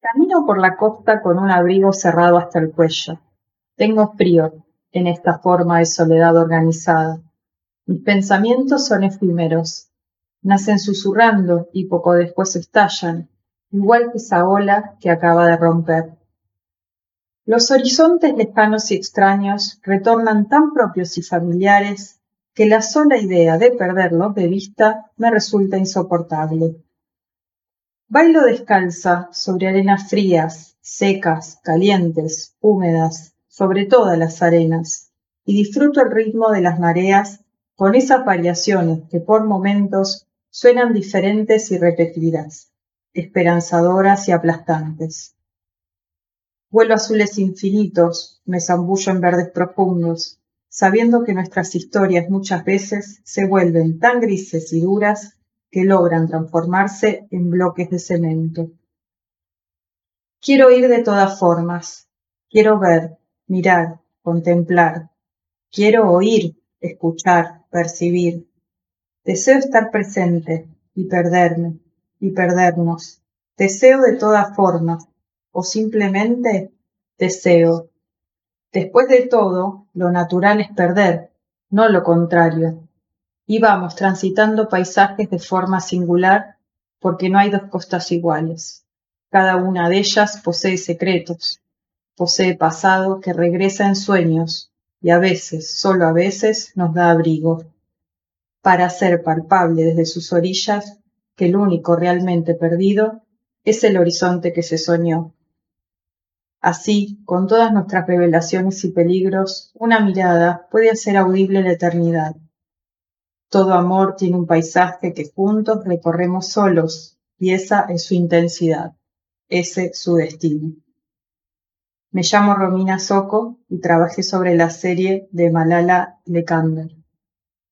Camino por la costa con un abrigo cerrado hasta el cuello. Tengo frío en esta forma de soledad organizada. Mis pensamientos son efímeros. Nacen susurrando y poco después estallan, igual que esa ola que acaba de romper. Los horizontes lejanos y extraños retornan tan propios y familiares que la sola idea de perderlos de vista me resulta insoportable. Bailo descalza sobre arenas frías, secas, calientes, húmedas, sobre todas las arenas, y disfruto el ritmo de las mareas con esas variaciones que por momentos suenan diferentes y repetidas, esperanzadoras y aplastantes. Vuelo azules infinitos, me zambullo en verdes profundos, sabiendo que nuestras historias muchas veces se vuelven tan grises y duras que logran transformarse en bloques de cemento. Quiero ir de todas formas, quiero ver, mirar, contemplar, quiero oír, escuchar, percibir. Deseo estar presente y perderme y perdernos. Deseo de todas formas o simplemente deseo. Después de todo, lo natural es perder, no lo contrario. Íbamos transitando paisajes de forma singular porque no hay dos costas iguales. Cada una de ellas posee secretos, posee pasado que regresa en sueños y a veces, solo a veces, nos da abrigo, para hacer palpable desde sus orillas que el único realmente perdido es el horizonte que se soñó. Así, con todas nuestras revelaciones y peligros, una mirada puede hacer audible la eternidad todo amor tiene un paisaje que juntos recorremos solos y esa es su intensidad, ese su destino. Me llamo Romina Soco y trabajé sobre la serie de Malala Lekander.